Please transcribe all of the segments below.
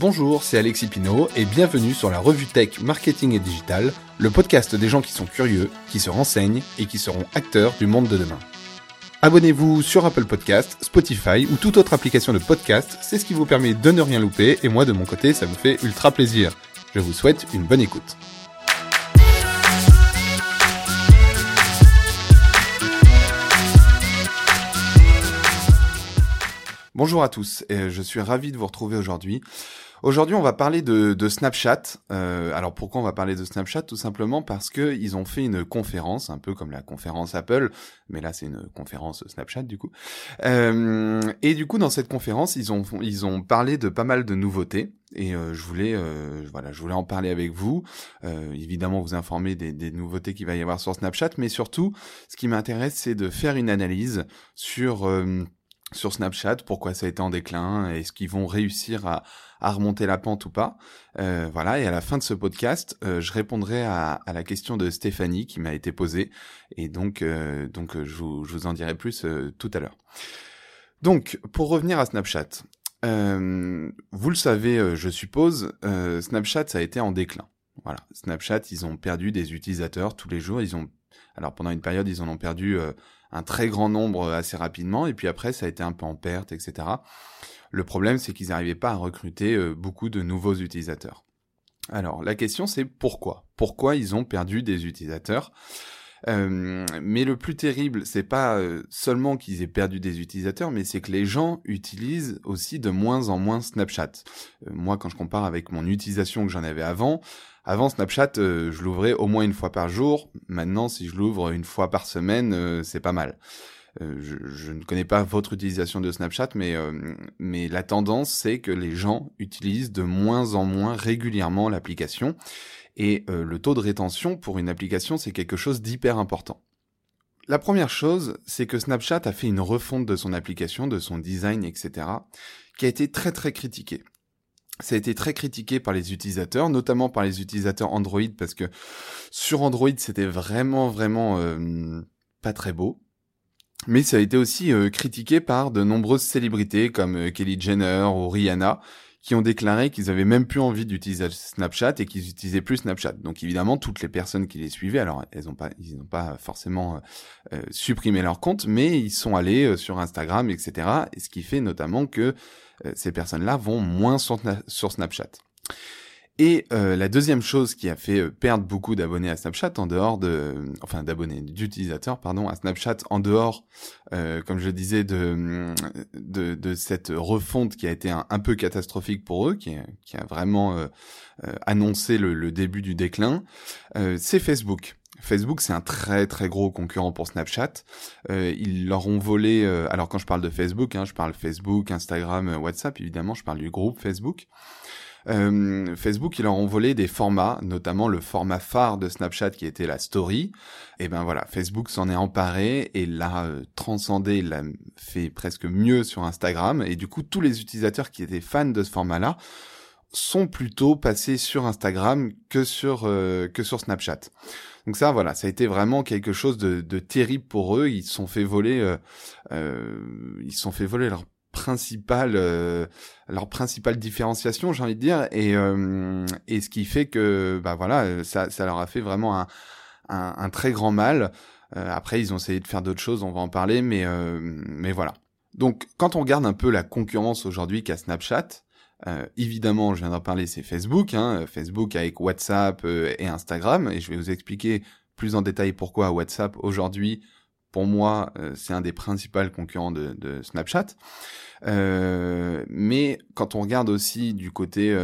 Bonjour, c'est Alexis Pinault et bienvenue sur la revue Tech Marketing et Digital, le podcast des gens qui sont curieux, qui se renseignent et qui seront acteurs du monde de demain. Abonnez-vous sur Apple Podcast, Spotify ou toute autre application de podcast, c'est ce qui vous permet de ne rien louper et moi de mon côté ça me fait ultra plaisir. Je vous souhaite une bonne écoute. Bonjour à tous, et je suis ravi de vous retrouver aujourd'hui. Aujourd'hui, on va parler de, Snapchat. Euh, alors pourquoi on va parler de Snapchat? Tout simplement parce que ils ont fait une conférence, un peu comme la conférence Apple, mais là c'est une conférence Snapchat du coup. Euh, et du coup, dans cette conférence, ils ont ils ont parlé de pas mal de nouveautés. Et euh, je voulais voilà, je voulais en parler avec vous. évidemment, vous informer des, des nouveautés qu'il va y avoir sur Snapchat, mais surtout, ce qui m'intéresse, c'est de faire une analyse sur sur Snapchat, pourquoi ça a été en déclin, est-ce qu'ils vont réussir à, remonter la pente ou pas. Euh, voilà, et à la fin de ce podcast, euh, je répondrai à, la question de Stéphanie qui m'a été posée, et donc, euh, donc je, vous, en dirai plus tout à l'heure. Donc, pour revenir à Snapchat, vous le savez, je suppose, Snapchat ça a été en déclin. Voilà, Snapchat, ils ont perdu des utilisateurs tous les jours. Ils ont, alors pendant une période, ils en ont perdu un très grand nombre assez rapidement, et puis après ça a été un peu en perte, etc. Le problème, c'est qu'ils n'arrivaient pas à recruter euh, beaucoup de nouveaux utilisateurs. Alors la question c'est pourquoi? Pourquoi ils ont perdu des utilisateurs? Euh, mais le plus terrible, c'est pas euh, seulement qu'ils aient perdu des utilisateurs, mais c'est que les gens utilisent aussi de moins en moins Snapchat. moi, quand je compare avec mon utilisation que j'en avais avant, avant Snapchat, je l'ouvrais au moins une fois par jour. Maintenant, si je l'ouvre une fois par semaine, c'est pas mal. Euh, je, ne connais pas votre utilisation de Snapchat, mais, mais la tendance, c'est que les gens utilisent de moins en moins régulièrement l'application. Et le taux de rétention pour une application, c'est quelque chose d'hyper important. La première chose, c'est que Snapchat a fait une refonte de son application, de son design, etc., qui a été très très critiquée ça a été très critiqué par les utilisateurs, notamment par les utilisateurs Android, parce que sur Android, c'était vraiment, vraiment euh, pas très beau. Mais ça a été aussi euh, critiqué par de nombreuses célébrités comme euh, Kelly Jenner ou Rihanna, qui ont déclaré qu'ils avaient même plus envie d'utiliser Snapchat et qu'ils utilisaient plus Snapchat. Donc évidemment, toutes les personnes qui les suivaient, alors elles ont pas, ils n'ont pas forcément supprimé leur compte, mais ils sont allés sur Instagram, etc. Et ce qui fait notamment que euh, ces personnes-là vont moins sur, Snapchat. Et euh, la deuxième chose qui a fait euh, perdre beaucoup d'abonnés à Snapchat en dehors de, enfin d'abonnés, d'utilisateurs pardon, à Snapchat en dehors, comme je disais, de, de, cette refonte qui a été un, peu catastrophique pour eux, qui, qui a vraiment annoncé le, le, début du déclin, c'est Facebook. Facebook, c'est un très très gros concurrent pour Snapchat. Euh, ils leur ont volé. Euh, alors quand je parle de Facebook, hein, je parle Facebook, Instagram, euh, WhatsApp. Évidemment, je parle du groupe Facebook. Euh, Facebook, ils leur ont volé des formats, notamment le format phare de Snapchat qui était la story. Et ben voilà, Facebook s'en est emparé et l'a euh, transcendé, l'a fait presque mieux sur Instagram. Et du coup, tous les utilisateurs qui étaient fans de ce format-là sont plutôt passés sur Instagram que sur que sur Snapchat. Donc ça, voilà, ça a été vraiment quelque chose de, terrible pour eux. Ils se sont fait voler, euh, euh, ils se sont fait voler leur principale, euh, leur principale différenciation, j'ai envie de dire, et et ce qui fait que, bah voilà, ça, ça leur a fait vraiment un, un, très grand mal. après, ils ont essayé de faire d'autres choses, on va en parler, mais mais voilà. Donc, quand on regarde un peu la concurrence aujourd'hui qu'a Snapchat, euh, évidemment, je viens d'en parler, c'est Facebook, hein, Facebook avec WhatsApp euh, et Instagram, et je vais vous expliquer plus en détail pourquoi WhatsApp aujourd'hui, pour moi, euh, c'est un des principaux concurrents de, de Snapchat. mais quand on regarde aussi du côté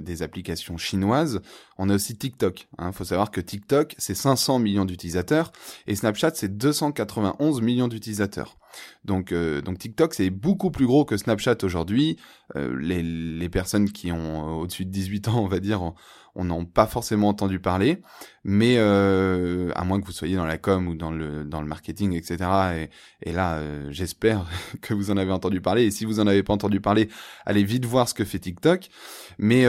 des applications chinoises, on a aussi TikTok. Il hein. faut savoir que TikTok, c'est 500 millions d'utilisateurs et Snapchat, c'est 291 millions d'utilisateurs. Donc, euh, donc TikTok, c'est beaucoup plus gros que Snapchat aujourd'hui. Euh, les, les, personnes qui ont euh, au-dessus de 18 ans, on va dire, on n'en pas forcément entendu parler. Mais euh, à moins que vous soyez dans la com ou dans le, dans le marketing, etc. Et, là, j'espère que vous en avez entendu parler. Et si vous en avez pas entendu parler, allez vite voir ce que fait TikTok. Mais,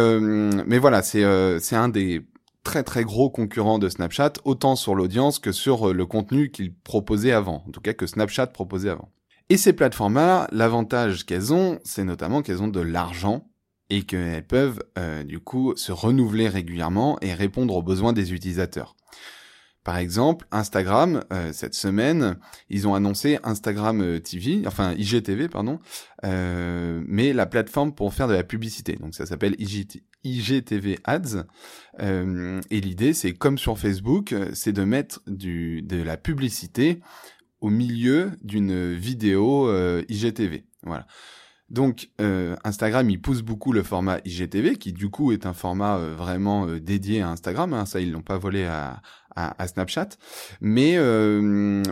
mais voilà, c'est c'est un des très très gros concurrent de Snapchat, autant sur l'audience que sur euh, le contenu qu'ils proposaient avant, en tout cas que Snapchat proposait avant. Et ces plateformes-là, l'avantage qu'elles ont, c'est notamment qu'elles ont de l'argent et qu'elles peuvent du coup se renouveler régulièrement et répondre aux besoins des utilisateurs. Par exemple, Instagram, euh, cette semaine, ils ont annoncé Instagram euh, TV, enfin IGTV, pardon, euh, mais la plateforme pour faire de la publicité. Donc ça s'appelle IGTV Ads. et l'idée, c'est comme sur Facebook, c'est de mettre de la publicité au milieu d'une vidéo IGTV. Voilà. Donc Instagram, il pousse beaucoup le format IGTV, qui du coup est un format vraiment dédié à Instagram. Hein. ça, ils l'ont pas volé à, Snapchat. Mais, euh,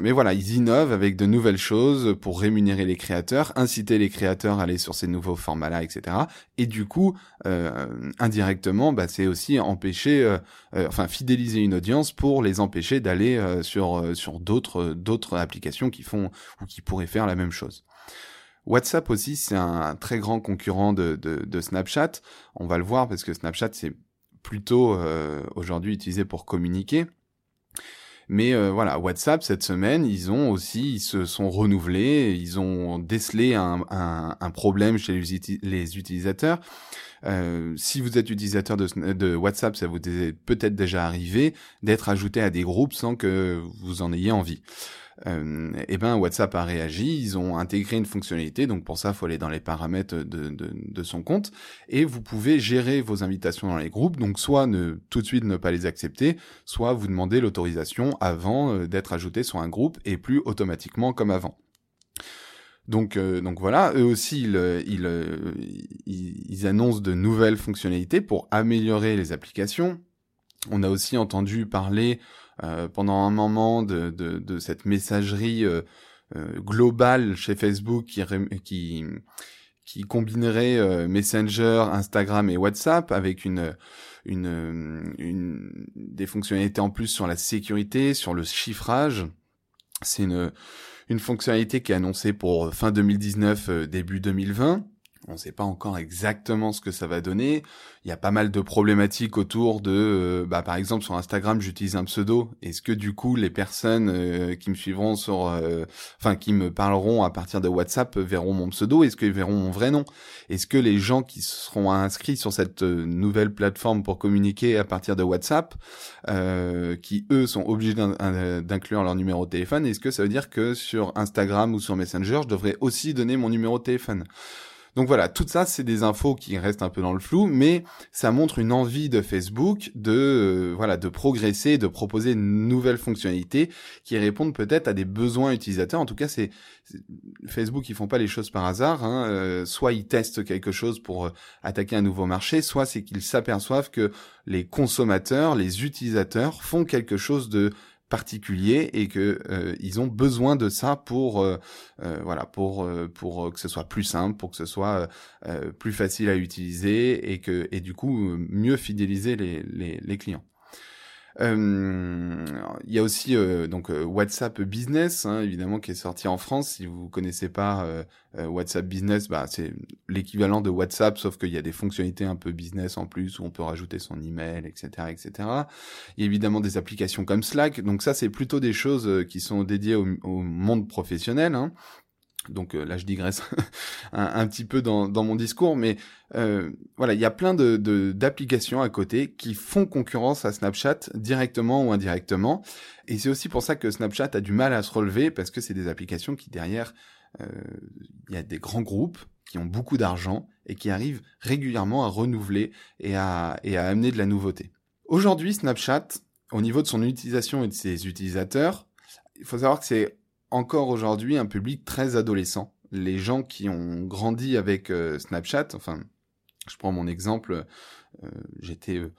mais voilà, ils innovent avec de nouvelles choses pour rémunérer les créateurs, inciter les créateurs à aller sur ces nouveaux formats-là, etc. Et du coup, euh, indirectement, bah, c'est aussi empêcher, euh, enfin fidéliser une audience pour les empêcher d'aller sur sur d'autres d'autres applications qui font ou qui pourraient faire la même chose. WhatsApp aussi, c'est un très grand concurrent de, Snapchat. On va le voir parce que Snapchat, c'est plutôt aujourd'hui utilisé pour communiquer. Mais euh, voilà, WhatsApp cette semaine, ils ont aussi, ils se sont renouvelés, ils ont décelé un problème chez les, utilisateurs. Euh, si vous êtes utilisateur de, de WhatsApp, ça vous est peut-être déjà arrivé d'être ajouté à des groupes sans que vous en ayez envie euh, eh ben WhatsApp a réagi, ils ont intégré une fonctionnalité, donc pour ça, il faut aller dans les paramètres de, de, son compte, et vous pouvez gérer vos invitations dans les groupes, donc soit tout de suite ne pas les accepter, soit vous demandez l'autorisation avant euh, d'être ajouté sur un groupe et plus automatiquement comme avant. Donc, euh, donc voilà, eux aussi, ils, ils, ils, annoncent de nouvelles fonctionnalités pour améliorer les applications. On a aussi entendu parler euh, pendant un moment de, de, de cette messagerie euh, euh, globale chez Facebook qui, qui, qui combinerait Messenger, Instagram et WhatsApp avec une, une, une, des fonctionnalités en plus sur la sécurité, sur le chiffrage. C'est une, une fonctionnalité qui est annoncée pour fin 2019, début 2020. On ne sait pas encore exactement ce que ça va donner. Il y a pas mal de problématiques autour de, euh, bah, par exemple sur Instagram, j'utilise un pseudo. Est-ce que du coup les personnes euh, qui me suivront sur, euh, enfin qui me parleront à partir de WhatsApp verront mon pseudo? Est-ce qu'ils verront mon vrai nom? Est-ce que les gens qui seront inscrits sur cette nouvelle plateforme pour communiquer à partir de WhatsApp, qui eux sont obligés d'inclure leur numéro de téléphone, est-ce que ça veut dire que sur Instagram ou sur Messenger, je devrais aussi donner mon numéro de téléphone? Donc voilà, tout ça, c'est des infos qui restent un peu dans le flou, mais ça montre une envie de Facebook de euh, voilà de progresser, de proposer une nouvelle fonctionnalité qui répondent peut-être à des besoins utilisateurs. En tout cas, c'est Facebook, ils font pas les choses par hasard. Hein. Euh, soit ils testent quelque chose pour euh, attaquer un nouveau marché, soit c'est qu'ils s'aperçoivent que les consommateurs, les utilisateurs font quelque chose de particulier et que euh, ils ont besoin de ça pour euh, euh, voilà pour pour que ce soit plus simple pour que ce soit plus facile à utiliser et que et du coup mieux fidéliser les, les, clients il y a aussi euh, donc euh, WhatsApp Business, hein, évidemment, qui est sorti en France. Si vous connaissez pas WhatsApp Business, bah, c'est l'équivalent de WhatsApp, sauf qu'il y a des fonctionnalités un peu business en plus où on peut rajouter son email, etc., etc. Il y a évidemment des applications comme Slack. Donc ça, c'est plutôt des choses qui sont dédiées au, au monde professionnel. Hein. Donc euh, là, je digresse un, petit peu dans, mon discours, mais euh, voilà, il y a plein de d'applications à côté qui font concurrence à Snapchat directement ou indirectement, et c'est aussi pour ça que Snapchat a du mal à se relever parce que c'est des applications qui derrière, euh, il y a des grands groupes qui ont beaucoup d'argent et qui arrivent régulièrement à renouveler et à et à amener de la nouveauté. Aujourd'hui, Snapchat, au niveau de son utilisation et de ses utilisateurs, il faut savoir que c'est encore aujourd'hui un public très adolescent. Les gens qui ont grandi avec euh, Snapchat, enfin, je prends mon exemple, euh, j'étais euh,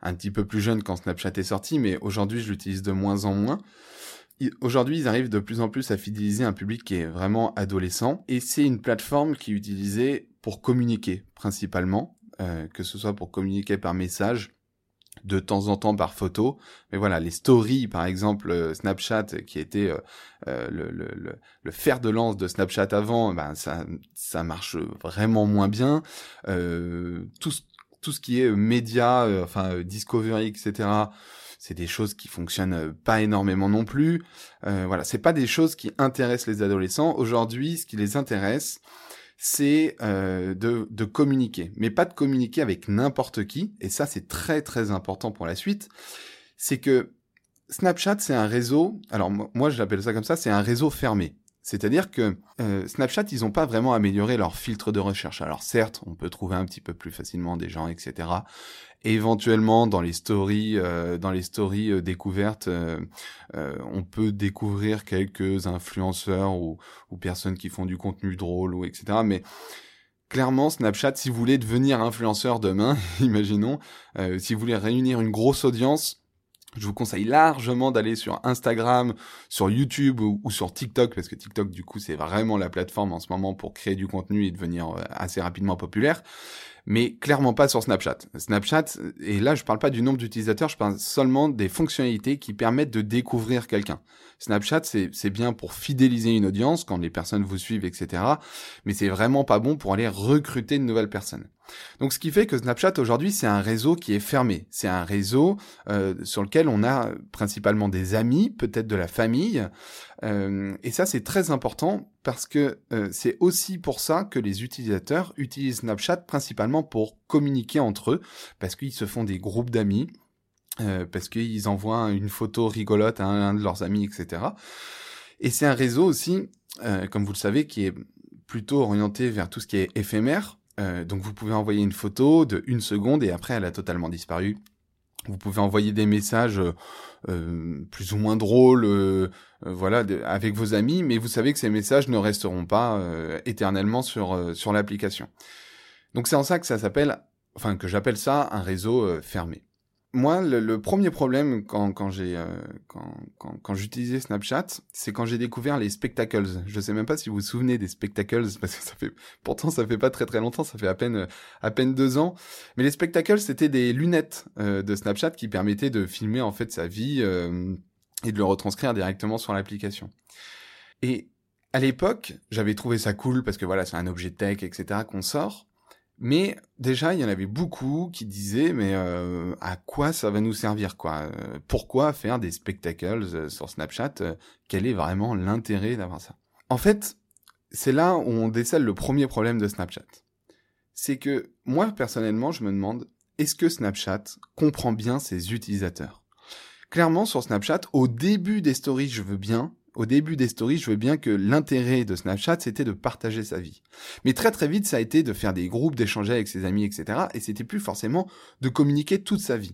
un petit peu plus jeune quand Snapchat est sorti, mais aujourd'hui je l'utilise de moins en moins. Aujourd'hui, ils arrivent de plus en plus à fidéliser un public qui est vraiment adolescent, et c'est une plateforme qui est utilisée pour communiquer principalement, que ce soit pour communiquer par message, de temps en temps par photo. Mais voilà, les stories, par exemple, euh, Snapchat, qui était euh, euh, le, le, le, fer de lance de Snapchat avant, ben ça, ça marche vraiment moins bien. tout, ce, tout ce qui est média, enfin Discovery, etc., c'est des choses qui fonctionnent pas énormément non plus. voilà, c'est pas des choses qui intéressent les adolescents. Aujourd'hui, ce qui les intéresse, c'est euh, de, de communiquer, mais pas de communiquer avec n'importe qui, et ça c'est très très important pour la suite, c'est que Snapchat c'est un réseau, alors moi je l'appelle ça comme ça, c'est un réseau fermé. C'est-à-dire que euh, Snapchat, ils n'ont pas vraiment amélioré leur filtre de recherche. Alors certes, on peut trouver un petit peu plus facilement des gens, etc. éventuellement, dans les stories, euh, dans les stories euh, découvertes, on peut découvrir quelques influenceurs ou, ou, personnes qui font du contenu drôle ou etc. Mais clairement, Snapchat, si vous voulez devenir influenceur demain, imaginons, si vous voulez réunir une grosse audience, je vous conseille largement d'aller sur Instagram, sur YouTube ou, sur TikTok, parce que TikTok, du coup, c'est vraiment la plateforme en ce moment pour créer du contenu et devenir euh, assez rapidement populaire mais clairement pas sur Snapchat. Snapchat, et là je parle pas du nombre d'utilisateurs, je parle seulement des fonctionnalités qui permettent de découvrir quelqu'un. Snapchat, c'est bien pour fidéliser une audience quand les personnes vous suivent, etc. Mais c'est vraiment pas bon pour aller recruter de nouvelles personnes. Donc ce qui fait que Snapchat aujourd'hui c'est un réseau qui est fermé. C'est un réseau euh, sur lequel on a principalement des amis, peut-être de la famille. Euh, et ça c'est très important parce que euh, c'est aussi pour ça que les utilisateurs utilisent Snapchat principalement pour communiquer entre eux, parce qu'ils se font des groupes d'amis, euh, parce qu'ils envoient une photo rigolote à un, de leurs amis, etc. Et c'est un réseau aussi, euh, comme vous le savez, qui est plutôt orienté vers tout ce qui est éphémère. donc vous pouvez envoyer une photo de une seconde et après elle a totalement disparu. Vous pouvez envoyer des messages euh, plus ou moins drôles, euh, euh, voilà, avec vos amis, mais vous savez que ces messages ne resteront pas éternellement sur sur l'application. Donc c'est en ça que ça s'appelle, enfin que j'appelle ça un réseau fermé moi, le, premier problème quand, quand j'ai euh, quand, quand, quand j'utilisais Snapchat, c'est quand j'ai découvert les spectacles. Je sais même pas si vous vous souvenez des spectacles parce que ça fait pourtant ça fait pas très très longtemps, ça fait à peine à peine deux ans. Mais les spectacles, c'était des lunettes euh, de Snapchat qui permettaient de filmer en fait sa vie euh, et de le retranscrire directement sur l'application. Et à l'époque, j'avais trouvé ça cool parce que voilà, c'est un objet tech, etc. qu'on sort. Mais déjà, il y en avait beaucoup qui disaient mais euh, à quoi ça va nous servir quoi? Euh, Pourquoi faire des spectacles euh, sur Snapchat? Quel est vraiment l'intérêt d'avoir ça? En fait, c'est là où on décèle le premier problème de Snapchat. C'est que moi personnellement, je me demande est-ce que Snapchat comprend bien ses utilisateurs? Clairement sur Snapchat, au début des stories, je veux bien, au début des stories, je veux bien que l'intérêt de Snapchat, c'était de partager sa vie. Mais très très vite, ça a été de faire des groupes, d'échanger avec ses amis, etc. Et c'était plus forcément de communiquer toute sa vie.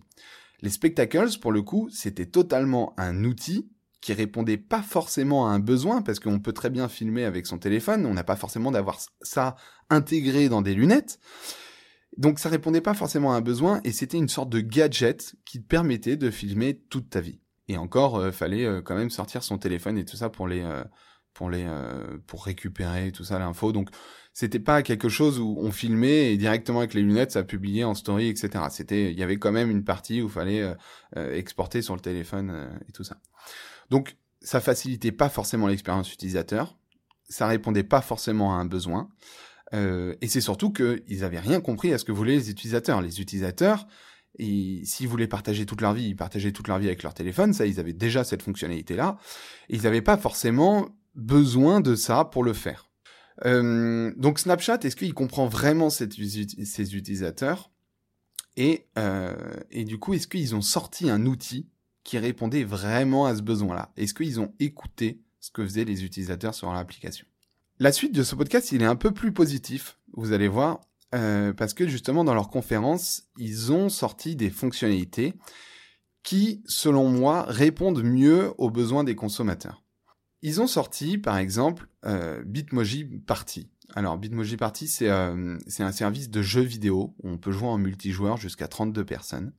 Les spectacles, pour le coup, c'était totalement un outil qui répondait pas forcément à un besoin, parce qu'on peut très bien filmer avec son téléphone, on n'a pas forcément d'avoir ça intégré dans des lunettes. Donc ça répondait pas forcément à un besoin, et c'était une sorte de gadget qui te permettait de filmer toute ta vie. Et encore, euh, fallait euh, quand même sortir son téléphone et tout ça pour les euh, pour les pour récupérer tout ça l'info. Donc c'était pas quelque chose où on filmait et directement avec les lunettes ça publiait en story, etc. C'était il y avait quand même une partie où il fallait exporter sur le téléphone et tout ça. Donc ça facilitait pas forcément l'expérience utilisateur, ça répondait pas forcément à un besoin. Et c'est surtout qu'ils avaient rien compris à ce que voulaient les utilisateurs. Les utilisateurs, et s'ils voulaient partager toute leur vie, ils partageaient toute leur vie avec leur téléphone. Ça, ils avaient déjà cette fonctionnalité-là. Ils n'avaient pas forcément besoin de ça pour le faire. Euh, donc Snapchat, est-ce qu'il comprend vraiment ses utilisateurs? Et, euh, et du coup, est-ce qu'ils ont sorti un outil qui répondait vraiment à ce besoin-là? Est-ce qu'ils ont écouté ce que faisaient les utilisateurs sur l'application La suite de ce podcast, il est un peu plus positif. Vous allez voir, euh, parce que justement dans leur conférence, ils ont sorti des fonctionnalités qui, selon moi, répondent mieux aux besoins des consommateurs. Ils ont sorti, par exemple, euh, Bitmoji Party. Alors, Bitmoji Party, c'est euh, un service de jeux vidéo où on peut jouer en multijoueur jusqu'à 32 personnes.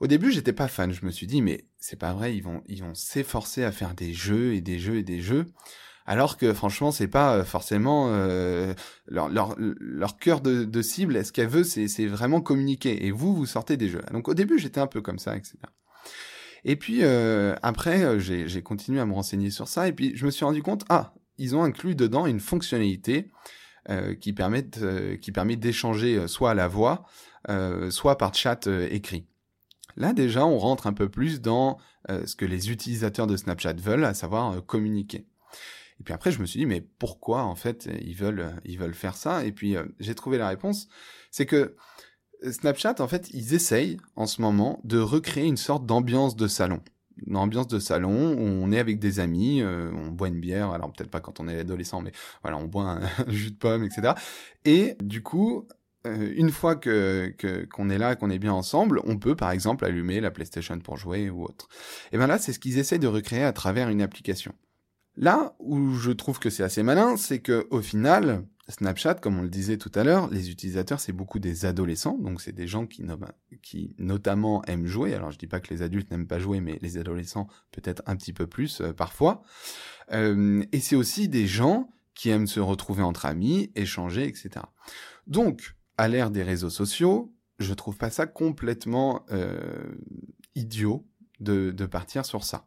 Au début, j'étais pas fan. Je me suis dit, mais c'est pas vrai, ils vont, ils vont s'efforcer à faire des jeux et des jeux et des jeux alors que franchement c'est pas euh, forcément euh, leur, leur, leur cœur de, cible ce qu'elle veut c'est c'est vraiment communiquer. Et vous vous sortez des jeux. Donc au début j'étais un peu comme ça etc et puis euh, après j'ai j'ai continué à me renseigner sur ça et puis je me suis rendu compte ah ils ont inclus dedans une fonctionnalité qui permet qui permet d'échanger soit à la voix soit par chat écrit. Là déjà, on rentre un peu plus dans ce que les utilisateurs de Snapchat veulent, à savoir communiquer. Et puis après, je me suis dit, mais pourquoi en fait ils veulent, faire ça? Et puis j'ai trouvé la réponse, c'est que Snapchat, en fait, ils essayent en ce moment de recréer une sorte d'ambiance de salon. Une ambiance de salon où on est avec des amis, on boit une bière, alors peut-être pas quand on est adolescent, mais voilà, on boit un jus de pomme, etc. Et du coup, euh, une fois que qu'on est là, qu'on est bien ensemble, on peut par exemple allumer la PlayStation pour jouer ou autre. Et ben là, c'est ce qu'ils essaient de recréer à travers une application. Là où je trouve que c'est assez malin, c'est que au final, Snapchat, comme on le disait tout à l'heure, les utilisateurs c'est beaucoup des adolescents, donc c'est des gens qui, notamment aiment jouer. Alors je dis pas que les adultes n'aiment pas jouer, mais les adolescents peut-être un petit peu plus euh, parfois. Euh, et c'est aussi des gens qui aiment se retrouver entre amis, échanger, etc. Donc à l'ère des réseaux sociaux, je trouve pas ça complètement euh, idiot de, de, partir sur ça.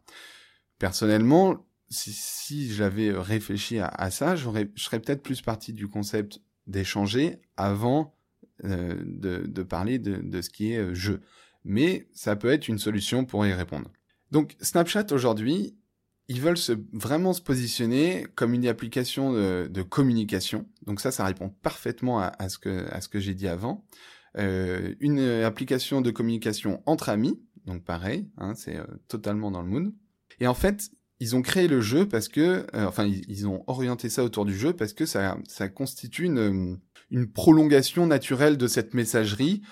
Personnellement, si, si j'avais réfléchi à, ça, j'aurais, je serais peut-être plus parti du concept d'échanger avant euh, de, parler de, ce qui est euh, jeu. Mais ça peut être une solution pour y répondre. Donc Snapchat aujourd'hui, ils veulent vraiment se positionner comme une application de, communication. Donc ça, ça répond parfaitement à, ce que, à ce que j'ai dit avant. Euh, une application de communication entre amis, donc pareil, hein, c'est euh, totalement dans le mood. Et en fait, ils ont créé le jeu parce que, euh, enfin, ils, ont orienté ça autour du jeu parce que ça, ça constitue une, une prolongation naturelle de cette messagerie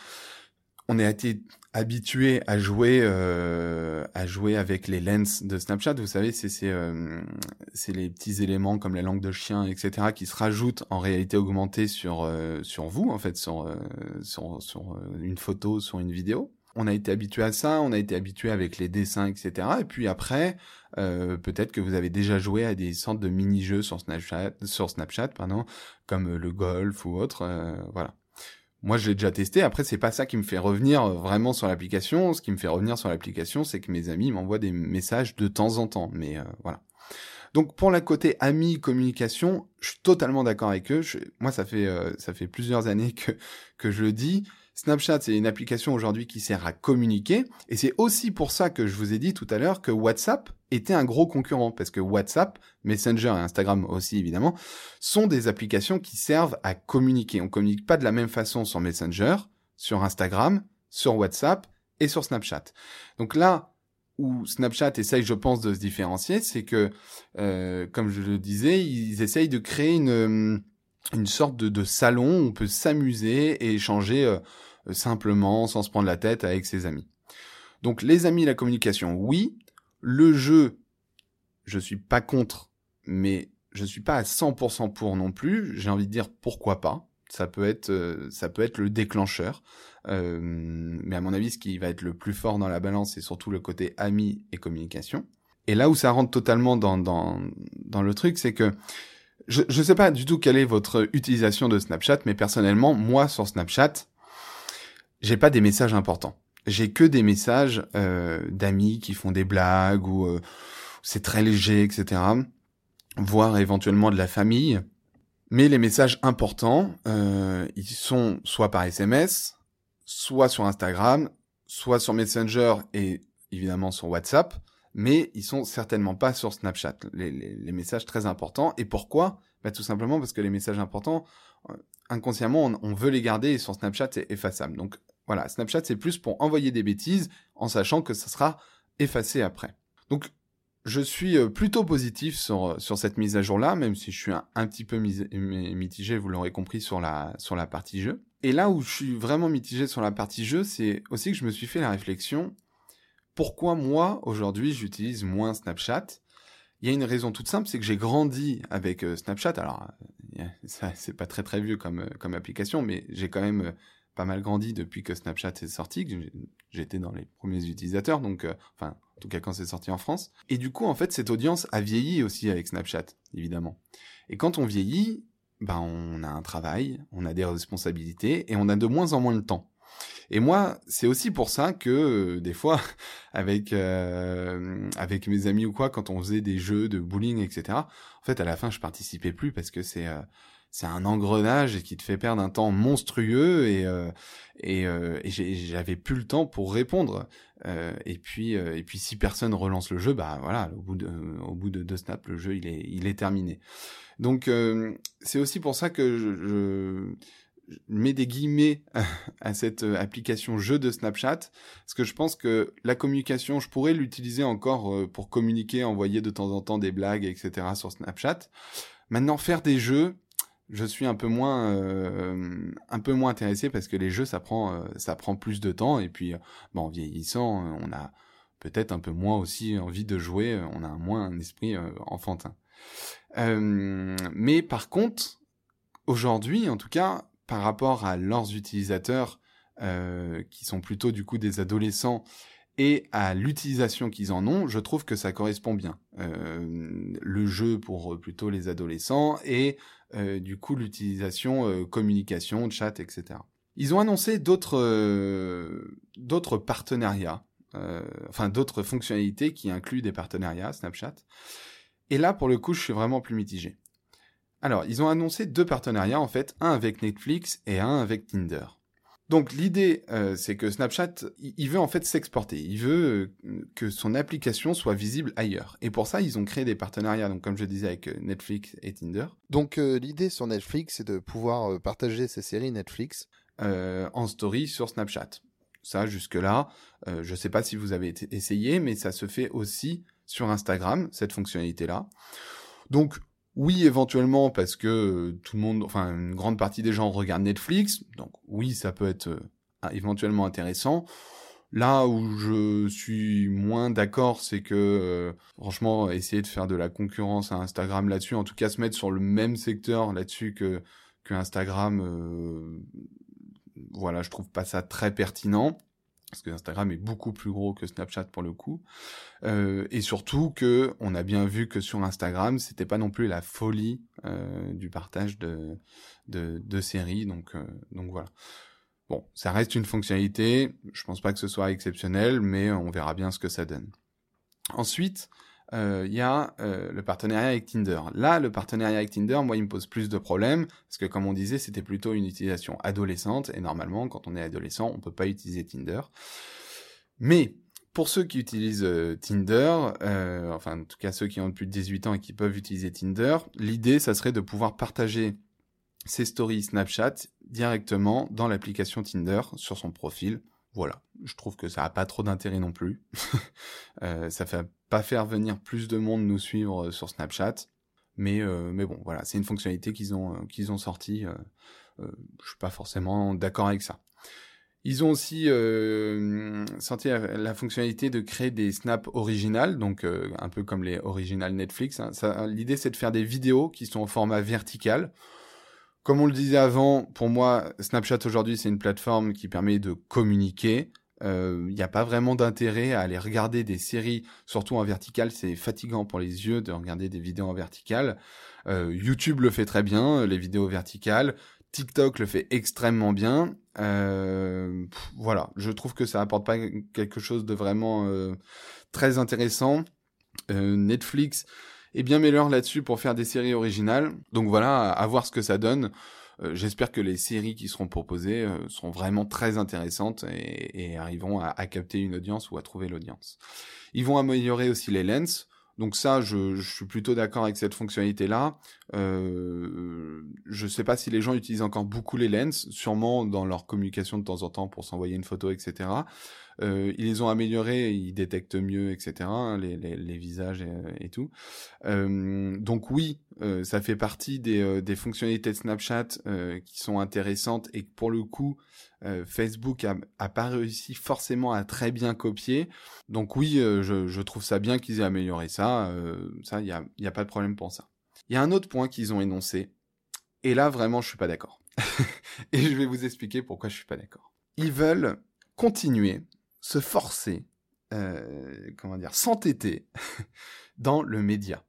on été habitué à jouer euh, à jouer avec les lens de Snapchat. Vous savez, c'est euh, les petits éléments comme la langue de chien, etc., qui se rajoutent en réalité augmentée sur euh, sur vous, en fait, sur euh, sur sur une photo, sur une vidéo. On a été habitué à ça, on a été habitué avec les dessins, etc. Et puis après, peut-être que vous avez déjà joué à des sortes de mini-jeux sur Snapchat, pardon, comme le golf ou autre. voilà. Moi, je l'ai déjà testé. Après, c'est pas ça qui me fait revenir euh, vraiment sur l'application. Ce qui me fait revenir sur l'application, c'est que mes amis m'envoient des messages de temps en temps. Mais euh, voilà. Donc pour la côté amis communication, je suis totalement d'accord avec eux. moi, ça fait euh, ça fait plusieurs années que que je le dis. Snapchat, c'est une application aujourd'hui qui sert à communiquer. Et c'est aussi pour ça que je vous ai dit tout à l'heure que WhatsApp était un gros concurrent. Parce que WhatsApp, Messenger et Instagram aussi évidemment, sont des applications qui servent à communiquer. On communique pas de la même façon sur Messenger, sur Instagram, sur WhatsApp et sur Snapchat. Donc là, où Snapchat essaye, je pense, de se différencier, c'est que, euh, comme je le disais, ils essayent de créer une une sorte de, de, salon où on peut s'amuser et échanger euh, simplement, sans se prendre la tête avec ses amis. Donc les amis, la communication, oui. Le jeu, je suis pas contre, mais je suis pas à 100% pour non plus. J'ai envie de dire pourquoi pas. Ça peut être, euh, ça peut être le déclencheur. Euh, mais à mon avis, ce qui va être le plus fort dans la balance, c'est surtout le côté amis et communication. Et là où ça rentre totalement dans, dans, dans le truc, c'est que je ne sais pas du tout quelle est votre utilisation de Snapchat, mais personnellement, moi sur Snapchat, j'ai pas des messages importants. J'ai que des messages euh, d'amis qui font des blagues ou euh, c'est très léger, etc. Voire éventuellement de la famille. Mais les messages importants, euh, ils sont soit par SMS, soit sur Instagram, soit sur Messenger et évidemment sur WhatsApp mais ils sont certainement pas sur Snapchat, les, les, messages très importants. Et pourquoi? Bah, Tout simplement parce que les messages importants, euh, inconsciemment, on, on veut les garder et sur Snapchat, c'est effaçable. Donc voilà, Snapchat, c'est plus pour envoyer des bêtises en sachant que ça sera effacé après. Donc je suis euh, plutôt positif sur, euh, sur cette mise à jour-là, même si je suis un, un petit peu mitigé, vous l'aurez compris, sur la, sur la partie jeu. Et là où je suis vraiment mitigé sur la partie jeu, c'est aussi que je me suis fait la réflexion, pourquoi moi, aujourd'hui, j'utilise moins Snapchat Il y a une raison toute simple, c'est que j'ai grandi avec euh, Snapchat. Alors, euh, ça, c'est pas très très vieux comme, euh, application, mais j'ai quand même pas mal grandi depuis que Snapchat est sorti. J'étais dans les premiers utilisateurs, donc, enfin, en tout cas quand c'est sorti en France. Et du coup, en fait, cette audience a vieilli aussi avec Snapchat, évidemment. Et quand on vieillit, ben, on a un travail, on a des responsabilités, et on a de moins en moins de temps. Et moi, c'est aussi pour ça que euh, des fois, avec euh, avec mes amis ou quoi, quand on faisait des jeux de bowling, etc. En fait, à la fin, je participais plus parce que c'est euh, c'est un engrenage qui te fait perdre un temps monstrueux et euh, et, euh, et j'avais plus le temps pour répondre. Euh, et puis et puis si personne relance le jeu, bah voilà, au bout de au bout de deux snaps, le jeu il est il est terminé. Donc c'est aussi pour ça que je, je mets des guillemets à cette application jeu de Snapchat, parce que je pense que la communication, je pourrais l'utiliser encore pour communiquer, envoyer de temps en temps des blagues, etc. sur Snapchat. Maintenant, faire des jeux, je suis un peu moins euh, un peu moins intéressé parce que les jeux ça prend euh, ça prend plus de temps et puis en vieillissant on a peut-être un peu moins aussi envie de jouer on a moins un esprit euh, enfantin mais par contre aujourd'hui en tout cas par rapport à leurs utilisateurs qui sont plutôt du coup des adolescents et à l'utilisation qu'ils en ont, je trouve que ça correspond bien. le jeu pour plutôt les adolescents et euh, du coup l'utilisation euh, communication, chat, etc. Ils ont annoncé d'autres euh, d'autres partenariats, enfin d'autres fonctionnalités qui incluent des partenariats Snapchat. Et là, pour le coup, je suis vraiment plus mitigé. Alors, ils ont annoncé deux partenariats en fait, un avec Netflix et un avec Tinder. Donc l'idée, euh, c'est que Snapchat, il veut en fait s'exporter. Il veut euh, que son application soit visible ailleurs. Et pour ça, ils ont créé des partenariats, donc comme je disais avec euh, Netflix et Tinder. Donc l'idée sur Netflix, c'est de pouvoir partager ces séries Netflix en story sur Snapchat. Ça, jusque-là, je ne sais pas si vous avez essayé, mais ça se fait aussi sur Instagram, cette fonctionnalité-là. Donc oui, éventuellement, parce que euh, tout le monde, enfin une grande partie des gens regardent Netflix, donc oui, ça peut être euh, éventuellement intéressant. Là où je suis moins d'accord, c'est que euh, franchement, essayer de faire de la concurrence à Instagram là-dessus, en tout cas se mettre sur le même secteur là-dessus que que Instagram, voilà, je trouve pas ça très pertinent parce que Instagram est beaucoup plus gros que Snapchat pour le coup, euh, et surtout que on a bien vu que sur Instagram, c'était pas non plus la folie euh, du partage de, de, séries, donc euh, donc voilà. Bon, ça reste une fonctionnalité, je pense pas que ce soit exceptionnel, mais on verra bien ce que ça donne. Ensuite, il euh, y a euh, le partenariat avec Tinder. Là, le partenariat avec Tinder, moi, il me pose plus de problèmes, parce que comme on disait, c'était plutôt une utilisation adolescente, et normalement, quand on est adolescent, on peut pas utiliser Tinder. Mais pour ceux qui utilisent euh, Tinder, enfin en tout cas ceux qui ont plus de 18 ans et qui peuvent utiliser Tinder, l'idée, ça serait de pouvoir partager ses stories Snapchat directement dans l'application Tinder sur son profil. Voilà, je trouve que ça n'a pas trop d'intérêt non plus. ça fait pas faire venir plus de monde nous suivre euh, sur Snapchat. Mais, euh, mais bon, voilà, c'est une fonctionnalité qu'ils ont, euh, qu'ils ont sorti. Euh, je suis pas forcément d'accord avec ça. Ils ont aussi sorti la, fonctionnalité de créer des snaps originales, donc un peu comme les originales Netflix. Hein. L'idée, c'est de faire des vidéos qui sont en format vertical. Comme on le disait avant, pour moi, Snapchat aujourd'hui, c'est une plateforme qui permet de communiquer, il euh, n'y a pas vraiment d'intérêt à aller regarder des séries, surtout en vertical, c'est fatigant pour les yeux de regarder des vidéos en vertical. Euh, YouTube le fait très bien, les vidéos verticales. TikTok le fait extrêmement bien. Euh, voilà, je trouve que ça apporte pas quelque chose de vraiment très intéressant. Netflix est bien meilleur là-dessus pour faire des séries originales. Donc voilà, à voir ce que ça donne. Euh, j'espère que les séries qui seront proposées euh, seront vraiment très intéressantes et, et arriveront à, capter une audience ou à trouver l'audience. Ils vont améliorer aussi les lens. Donc ça, je, suis plutôt d'accord avec cette fonctionnalité-là. Euh, je sais pas si les gens utilisent encore beaucoup les lens, sûrement dans leur communication de temps en temps pour s'envoyer une photo, etc. Euh, ils les ont améliorés, ils détectent mieux, etc. Hein, les, visages et, et tout. Euh, donc oui, euh, ça fait partie des, euh, fonctionnalités de Snapchat euh, qui sont intéressantes et pour le coup, Facebook a, a, pas réussi forcément à très bien copier. Donc oui, je, trouve ça bien qu'ils aient amélioré ça. ça, il y a, pas de problème pour ça. Il y a un autre point qu'ils ont énoncé. Et là, vraiment, je suis pas d'accord. et je vais vous expliquer pourquoi je suis pas d'accord. Ils veulent continuer se forcer, euh, comment dire, s'entêter dans le média.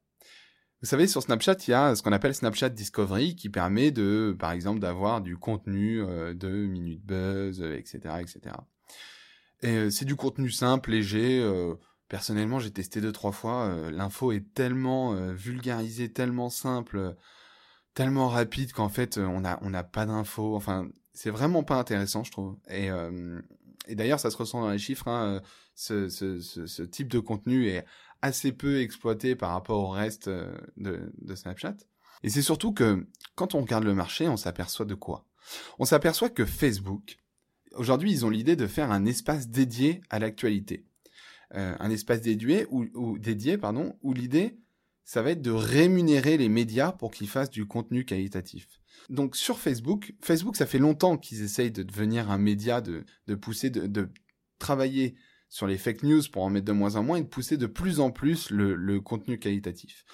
Vous savez, sur Snapchat, il y a ce qu'on appelle Snapchat Discovery qui permet de, par exemple, d'avoir du contenu euh, de minutes buzz, etc., etc. Et euh, c'est du contenu simple, léger. Euh, personnellement, j'ai testé deux trois fois. L'info est tellement vulgarisée, tellement simple tellement rapide qu'en fait, on n'a on a pas d'infos. Enfin, c'est vraiment pas intéressant, je trouve. Et, et d'ailleurs, ça se ressent dans les chiffres. Hein, ce, ce, type de contenu est assez peu exploité par rapport au reste de, de Snapchat. Et c'est surtout que quand on regarde le marché, on s'aperçoit de quoi? On s'aperçoit que Facebook, aujourd'hui, ils ont l'idée de faire un espace dédié à l'actualité. Euh, un espace dédié dédié, pardon, où l'idée, ça va être de rémunérer les médias pour qu'ils fassent du contenu qualitatif. Donc sur Facebook, Facebook, ça fait longtemps qu'ils essayent de devenir un média, de, de pousser, de, de travailler sur les fake news pour en mettre de moins en moins et de pousser de plus en plus le, le contenu qualitatif.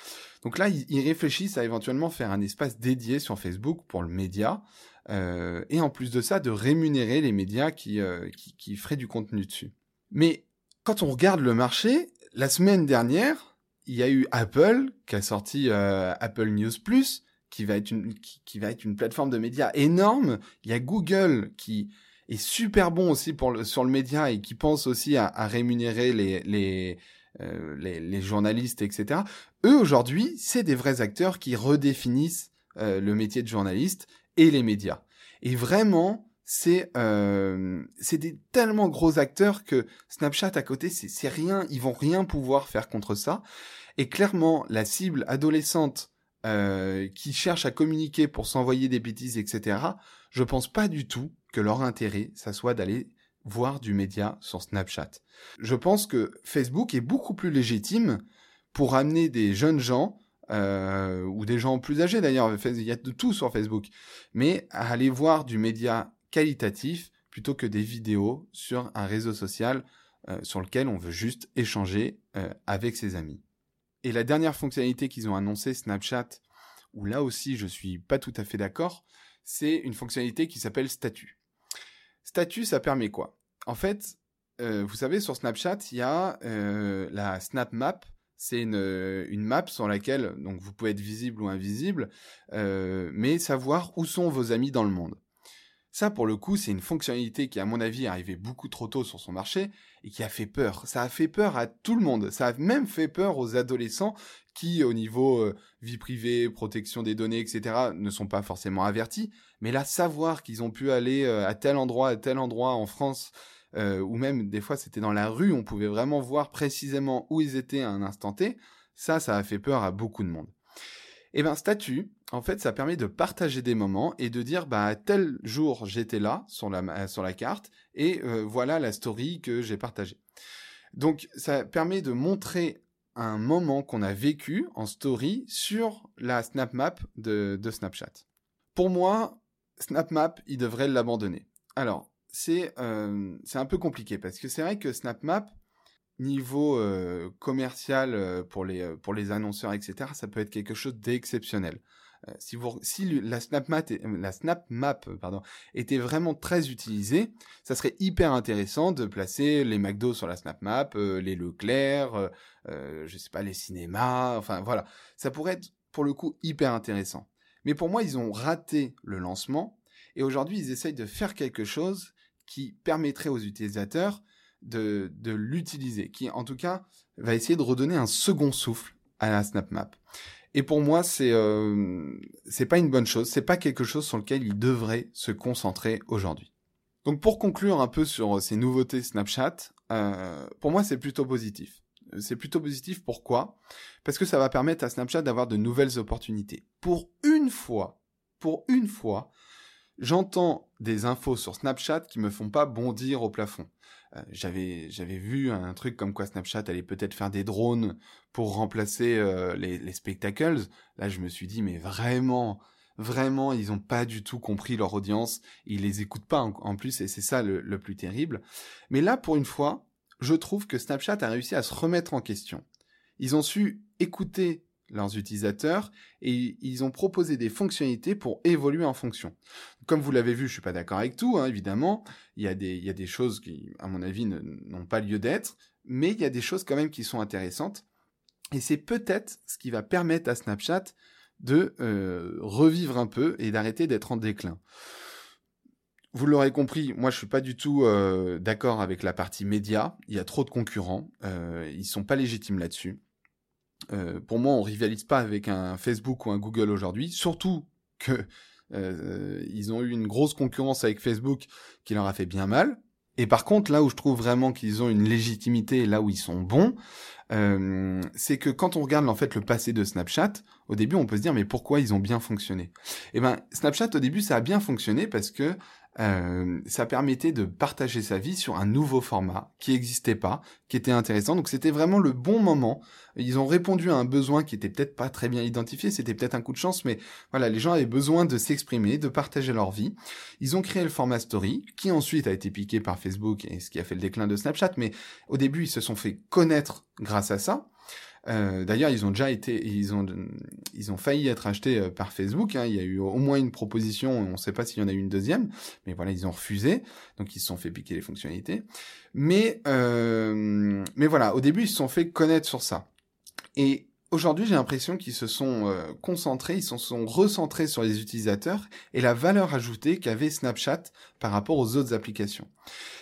Donc là, ils, réfléchissent à éventuellement faire un espace dédié sur Facebook pour le média euh, et en plus de ça, de rémunérer les médias qui, euh, qui, qui feraient du contenu dessus. Mais quand on regarde le marché, la semaine dernière, il y a eu Apple qui a sorti euh, Apple News Plus, qui va être une qui, va être une plateforme de médias énorme. Il y a Google qui est super bon aussi pour le, sur le média et qui pense aussi à, à rémunérer les, les, euh, les, les, journalistes, etc. Eux, aujourd'hui, c'est des vrais acteurs qui redéfinissent euh, le métier de journaliste et les médias. Et vraiment, c'est euh, des tellement gros acteurs que Snapchat à côté, c'est rien, ils vont rien pouvoir faire contre ça. Et clairement, la cible adolescente euh, qui cherche à communiquer pour s'envoyer des bêtises, etc., je pense pas du tout que leur intérêt, ça soit d'aller voir du média sur Snapchat. Je pense que Facebook est beaucoup plus légitime pour amener des jeunes gens, euh, ou des gens plus âgés d'ailleurs, il y a de tout sur Facebook, mais à aller voir du média qualitatif plutôt que des vidéos sur un réseau social euh, sur lequel on veut juste échanger euh, avec ses amis. Et la dernière fonctionnalité qu'ils ont annoncée, Snapchat, où là aussi je suis pas tout à fait d'accord, c'est une fonctionnalité qui s'appelle statut. Statut, ça permet quoi? En fait, euh, vous savez, sur Snapchat, il y a euh, la Snap Map. C'est une, une, map sur laquelle vous pouvez être visible ou invisible, euh, mais savoir où sont vos amis dans le monde. Ça, pour le coup, c'est une fonctionnalité qui, à mon avis, est arrivée beaucoup trop tôt sur son marché et qui a fait peur. Ça a fait peur à tout le monde. Ça a même fait peur aux adolescents qui, au niveau euh, vie privée, protection des données, etc., ne sont pas forcément avertis. Mais là, savoir qu'ils ont pu aller euh, à tel endroit, à tel endroit en France, euh, ou même des fois c'était dans la rue, on pouvait vraiment voir précisément où ils étaient à un instant T, ça, ça a fait peur à beaucoup de monde. Et eh ben statut, en fait, ça permet de partager des moments et de dire bah tel jour j'étais là sur la carte et euh, voilà la story que j'ai partagée. Donc ça permet de montrer un moment qu'on a vécu en story sur la Snap Map de, Snapchat. Pour moi, SnapMap, il devrait l'abandonner. Alors, c'est euh, un peu compliqué parce que c'est vrai que SnapMap, niveau commercial pour les pour les annonceurs etc ça peut être quelque chose d'exceptionnel. Si vous si la snap map la snap map pardon était vraiment très utilisée ça serait hyper intéressant de placer les McDo sur la snap map les Leclerc je sais pas les cinémas enfin voilà. Ça pourrait être pour le coup hyper intéressant. Mais pour moi ils ont raté le lancement et aujourd'hui ils essayent de faire quelque chose qui permettrait aux utilisateurs de, l'utiliser, qui en tout cas va essayer de redonner un second souffle à la SnapMap. Et pour moi, c'est euh, c'est pas une bonne chose, c'est pas quelque chose sur lequel il devrait se concentrer aujourd'hui. Donc pour conclure un peu sur ces nouveautés Snapchat, euh, pour moi c'est plutôt positif. C'est plutôt positif pourquoi? Parce que ça va permettre à Snapchat d'avoir de nouvelles opportunités. Pour une fois, pour une fois, j'entends des infos sur Snapchat qui me font pas bondir au plafond. J'avais j'avais vu un truc comme quoi Snapchat allait peut-être faire des drones pour remplacer euh, les, les spectacles. Là, je me suis dit mais vraiment vraiment ils ont pas du tout compris leur audience, ils les écoutent pas en, plus et c'est ça le plus terrible. Mais là pour une fois, je trouve que Snapchat a réussi à se remettre en question. Ils ont su écouter leurs utilisateurs et ils ont proposé des fonctionnalités pour évoluer en fonction. Comme vous l'avez vu, je suis pas d'accord avec tout, hein, évidemment. Il y, a des, il y a des choses qui, à mon avis, n'ont pas lieu d'être, mais il y a des choses quand même qui sont intéressantes. Et c'est peut-être ce qui va permettre à Snapchat de euh, revivre un peu et d'arrêter d'être en déclin. Vous l'aurez compris, moi je suis pas du tout euh, d'accord avec la partie média. Il y a trop de concurrents, euh, ils sont pas légitimes là-dessus. Euh, pour moi, on rivalise pas avec un Facebook ou un Google aujourd'hui, surtout que euh, ils ont eu une grosse concurrence avec Facebook qui leur a fait bien mal. Et par contre, là où je trouve vraiment qu'ils ont une légitimité, là où ils sont bons, euh, c'est que quand on regarde en fait le passé de Snapchat, au début on peut se dire mais pourquoi ils ont bien fonctionné? Eh ben Snapchat au début ça a bien fonctionné parce que euh, ça permettait de partager sa vie sur un nouveau format qui n'existait pas, qui était intéressant. Donc c'était vraiment le bon moment. Ils ont répondu à un besoin qui était peut-être pas très bien identifié, c'était peut-être un coup de chance, mais voilà, les gens avaient besoin de s'exprimer, de partager leur vie. Ils ont créé le format Story, qui ensuite a été piqué par Facebook et ce qui a fait le déclin de Snapchat, mais au début ils se sont fait connaître grâce à ça. Euh, D'ailleurs, ils ont déjà été, ils ont, ils ont failli être achetés euh, par Facebook. Hein. Il y a eu au moins une proposition, on ne sait pas s'il y en a eu une deuxième, mais voilà, ils ont refusé, donc ils se sont fait piquer les fonctionnalités. Mais, euh, mais voilà, au début, ils se sont fait connaître sur ça. Et Aujourd'hui, j'ai l'impression qu'ils se sont euh, concentrés, ils se sont recentrés sur les utilisateurs et la valeur ajoutée qu'avait Snapchat par rapport aux autres applications.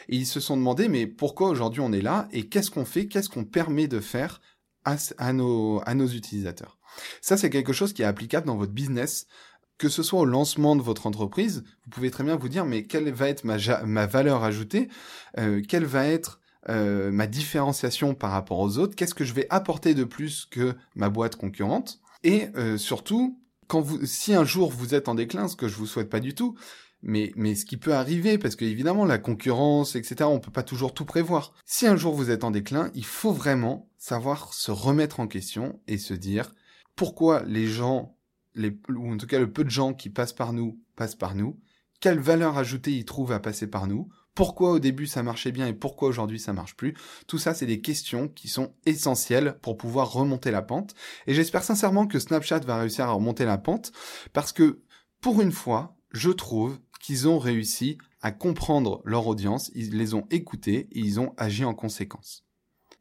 Et ils se sont demandé, mais pourquoi aujourd'hui on est là et qu'est-ce qu'on fait, qu'est-ce qu'on permet de faire à, nos, à nos utilisateurs. Ça, c'est quelque chose qui est applicable dans votre business. Que ce soit au lancement de votre entreprise, vous pouvez très bien vous dire, mais quelle va être ma, ma valeur ajoutée euh, Quelle va être euh, ma différenciation par rapport aux autres Qu'est-ce que je vais apporter de plus que ma boîte concurrente Et euh, surtout, quand vous, si un jour vous êtes en déclin, ce que je vous souhaite pas du tout, mais, mais ce qui peut arriver, parce que évidemment la concurrence, etc., on peut pas toujours tout prévoir. Si un jour vous êtes en déclin, il faut vraiment savoir se remettre en question et se dire pourquoi les gens, les, ou en tout cas le peu de gens qui passent par nous, passent par nous, quelle valeur ajoutée ils trouvent à passer par nous, pourquoi au début ça marchait bien et pourquoi aujourd'hui ça marche plus. Tout ça, c'est des questions qui sont essentielles pour pouvoir remonter la pente. Et j'espère sincèrement que Snapchat va réussir à remonter la pente parce que pour une fois, je trouve qu'ils ont réussi à comprendre leur audience, ils les ont écoutés et ils ont agi en conséquence.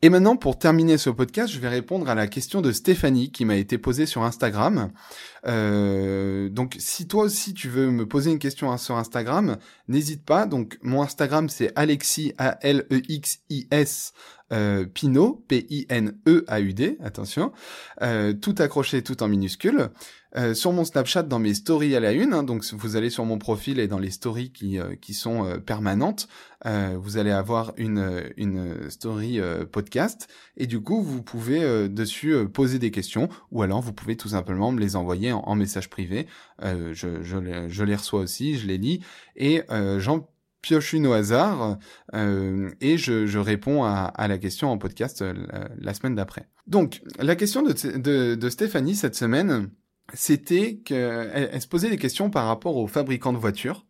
Et maintenant, pour terminer ce podcast, je vais répondre à la question de Stéphanie qui m'a été posée sur Instagram. Euh, donc, si toi aussi tu veux me poser une question sur Instagram, n'hésite pas. Donc, mon Instagram c'est Alexis A L E X I S euh, Pinot P I N E A U D. Attention, euh, tout accroché, tout en minuscule. Euh, sur mon Snapchat dans mes stories à la une, hein, donc vous allez sur mon profil et dans les stories qui, euh, qui sont euh, permanentes, vous allez avoir une, une story podcast et du coup vous pouvez dessus poser des questions ou alors vous pouvez tout simplement me les envoyer en, message privé. je, je, je les reçois aussi, je les lis et j'en pioche une au hasard et je, réponds à, la question en podcast la, semaine d'après. Donc la question de, Stéphanie cette semaine, c'était qu'elle se posait des questions par rapport aux fabricants de voitures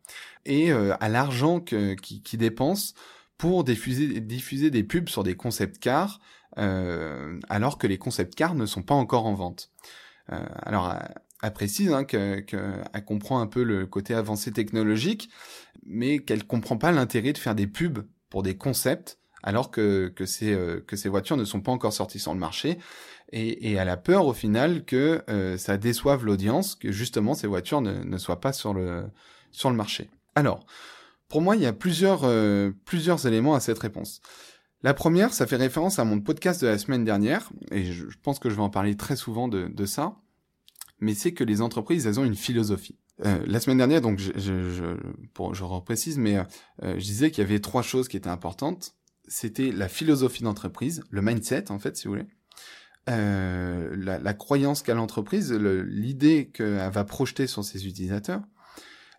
et euh, à l'argent qu'ils qui dépensent pour diffuser, des pubs sur des concept cars euh, alors que les concept cars ne sont pas encore en vente. Euh, alors, elle précise hein, qu'elle comprend un peu le côté avancé technologique, mais qu'elle comprend pas l'intérêt de faire des pubs pour des concepts alors que, que, ces, voitures ne sont pas encore sorties sur le marché et, elle a peur au final que euh, ça déçoive l'audience, que justement ces voitures ne, soient pas sur le, marché. Alors, pour moi, il y a plusieurs, euh, plusieurs éléments à cette réponse. La première, ça fait référence à mon podcast de la semaine dernière, et je, pense que je vais en parler très souvent de, de ça, mais c'est que les entreprises, elles ont une philosophie. Euh, la semaine dernière, donc je, je, je, pour, je reprécise, mais euh, je disais qu'il y avait trois choses qui étaient importantes. C'était la philosophie d'entreprise, le mindset en fait, si vous voulez. Euh, la, la, croyance qu'a l'entreprise, l'idée qu'elle va projeter sur ses utilisateurs.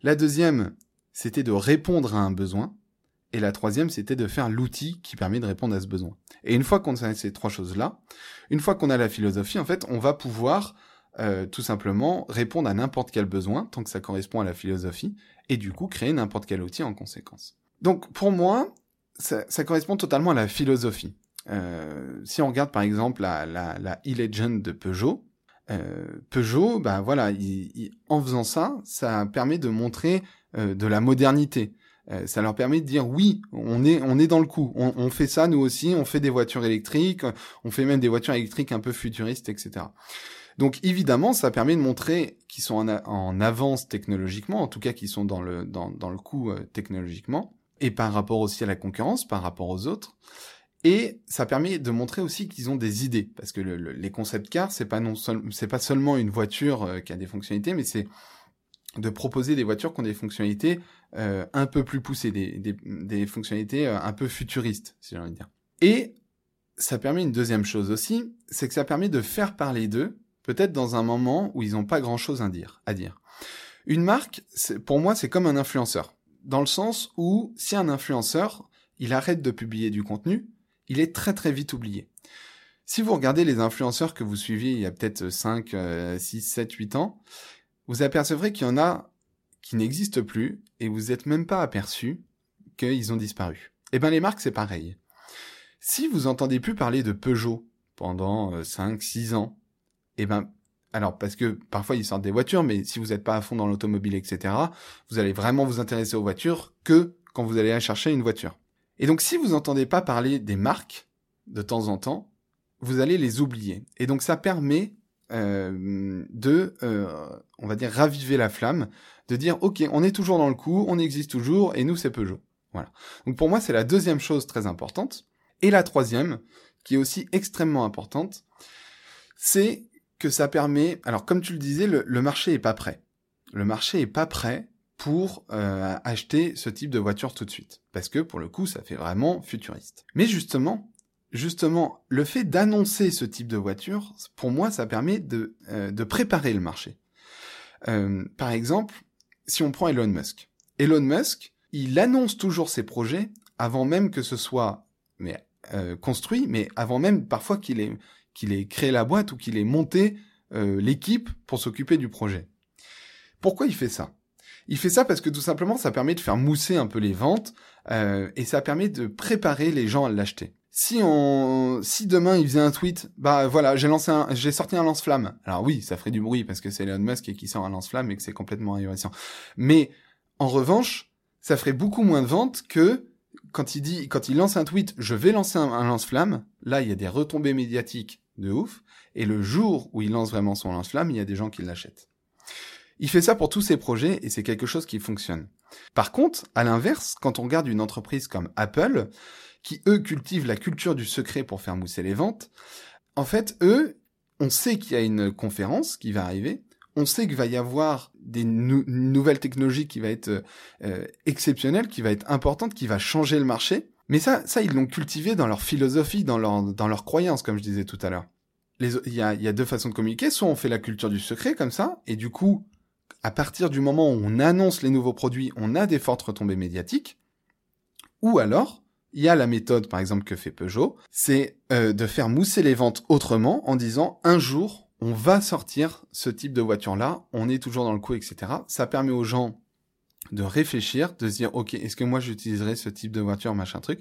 La deuxième, c'était de répondre à un besoin. Et la troisième, c'était de faire l'outil qui permet de répondre à ce besoin. Et une fois qu'on a ces trois choses-là, une fois qu'on a la philosophie, en fait, on va pouvoir euh, tout simplement répondre à n'importe quel besoin, tant que ça correspond à la philosophie, et du coup créer n'importe quel outil en conséquence. Donc pour moi, ça, correspond totalement à la philosophie. Euh, si on regarde par exemple la, la, e-Legend de Peugeot, euh, Peugeot, bah voilà, en faisant ça, ça permet de montrer de la modernité. Ça leur permet de dire oui, on est on est dans le coup, on, fait ça nous aussi, on fait des voitures électriques, on fait même des voitures électriques un peu futuristes, etc. Donc évidemment, ça permet de montrer qu'ils sont en, avance technologiquement, en tout cas qu'ils sont dans le dans, le coup euh, technologiquement, et par rapport aussi à la concurrence, par rapport aux autres. Et ça permet de montrer aussi qu'ils ont des idées, parce que le, les concept cars, c'est pas non c'est pas seulement une voiture euh, qui a des fonctionnalités, mais c'est de proposer des voitures qui ont des fonctionnalités euh, un peu plus poussées, des, des, fonctionnalités un peu futuristes, si j'ai envie de dire. Et ça permet une deuxième chose aussi, c'est que ça permet de faire parler d'eux, peut-être dans un moment où ils n'ont pas grand-chose à dire. À dire. Une marque, pour moi, c'est comme un influenceur, dans le sens où si un influenceur, il arrête de publier du contenu, il est très très vite oublié. Si vous regardez les influenceurs que vous suiviez il y a peut-être 5, 6, 7, 8 ans, vous apercevrez qu'il y en a qui n'existent plus et vous n'êtes même pas aperçu qu'ils ont disparu. Eh bien les marques c'est pareil. Si vous entendez plus parler de Peugeot pendant 5, euh, 6 ans, eh ben alors parce que parfois ils sortent des voitures, mais si vous n'êtes pas à fond dans l'automobile, etc., vous allez vraiment vous intéresser aux voitures que quand vous allez chercher une voiture. Et donc si vous n'entendez pas parler des marques de temps en temps, vous allez les oublier. Et donc ça permet euh, de, euh, on va dire, raviver la flamme, de dire, ok, on est toujours dans le coup, on existe toujours, et nous, c'est Peugeot. Voilà. Donc pour moi, c'est la deuxième chose très importante. Et la troisième, qui est aussi extrêmement importante, c'est que ça permet, alors comme tu le disais, le, marché est pas prêt. Le marché est pas prêt pour euh, acheter ce type de voiture tout de suite, parce que pour le coup, ça fait vraiment futuriste. Mais justement, justement, le fait d'annoncer ce type de voiture, pour moi, ça permet de, euh, de préparer le marché. Euh, par exemple, si on prend Elon Musk. Elon Musk, il annonce toujours ses projets avant même que ce soit construit, mais avant même parfois qu'il ait, qu'il ait créé la boîte ou qu'il ait monté l'équipe pour s'occuper du projet. Pourquoi il fait ça? Il fait ça parce que tout simplement, ça permet de faire mousser un peu les ventes et ça permet de préparer les gens à l'acheter si on, si demain il faisait un tweet, bah voilà, j'ai lancé j'ai sorti un lance-flamme. Alors oui, ça ferait du bruit parce que c'est Elon Musk qui sort un lance-flamme et que c'est complètement ahurissant. Mais en revanche, ça ferait beaucoup moins de ventes que quand il dit, quand il lance un tweet, je vais lancer un, un lance-flamme. Là, il y a des retombées médiatiques de ouf. Et le jour où il lance vraiment son lance-flamme, il y a des gens qui l'achètent. Il fait ça pour tous ses projets et c'est quelque chose qui fonctionne. Par contre, à l'inverse, quand on regarde une entreprise comme Apple, qui eux cultivent la culture du secret pour faire mousser les ventes, en fait, eux, on sait qu'il y a une conférence qui va arriver, on sait qu'il va y avoir des nouvelles technologies qui va être euh, exceptionnelle, qui va être importante, qui va changer le marché. Mais ça, ça ils l'ont cultivé dans leur philosophie, dans leur, dans croyance, comme je disais tout à l'heure. Il y a, y a deux façons de communiquer. Soit on fait la culture du secret comme ça, et du coup, à partir du moment où on annonce les nouveaux produits, on a des fortes retombées médiatiques. Ou alors, il y a la méthode, par exemple, que fait Peugeot, c'est euh, de faire mousser les ventes autrement en disant un jour, on va sortir ce type de voiture-là, on est toujours dans le coup, etc. Ça permet aux gens de réfléchir, de se dire, ok, est-ce que moi j'utiliserai ce type de voiture, machin truc?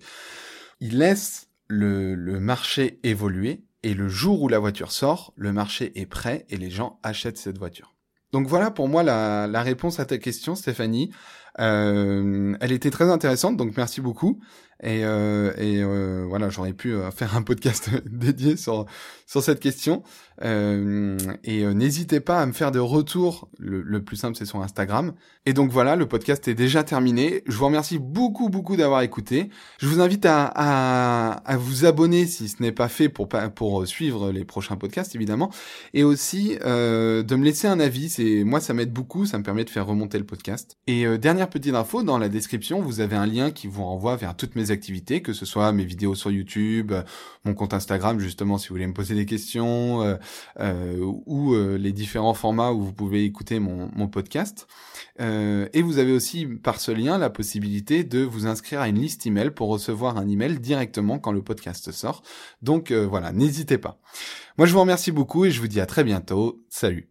Ils laissent le, le marché évoluer et le jour où la voiture sort, le marché est prêt et les gens achètent cette voiture. Donc voilà pour moi la, la réponse à ta question, Stéphanie. Euh, elle était très intéressante, donc merci beaucoup. Et, euh, et euh, voilà, j'aurais pu euh, faire un podcast dédié sur sur cette question. Euh, et euh, n'hésitez pas à me faire des retours. Le, plus simple, c'est sur Instagram. Et donc voilà, le podcast est déjà terminé. Je vous remercie beaucoup beaucoup d'avoir écouté. Je vous invite à, à, à vous abonner si ce n'est pas fait pour pour suivre les prochains podcasts évidemment, et aussi de me laisser un avis. C'est moi, ça m'aide beaucoup. Ça me permet de faire remonter le podcast. Et dernière petite info, dans la description, vous avez un lien qui vous renvoie vers toutes activités, que ce soit mes vidéos sur YouTube, mon compte Instagram justement si vous voulez me poser des questions, euh, euh, ou euh, les différents formats où vous pouvez écouter mon podcast. et vous avez aussi par ce lien la possibilité de vous inscrire à une liste email pour recevoir un email directement quand le podcast sort. Donc voilà, n'hésitez pas. Moi je vous remercie beaucoup et je vous dis à très bientôt. Salut.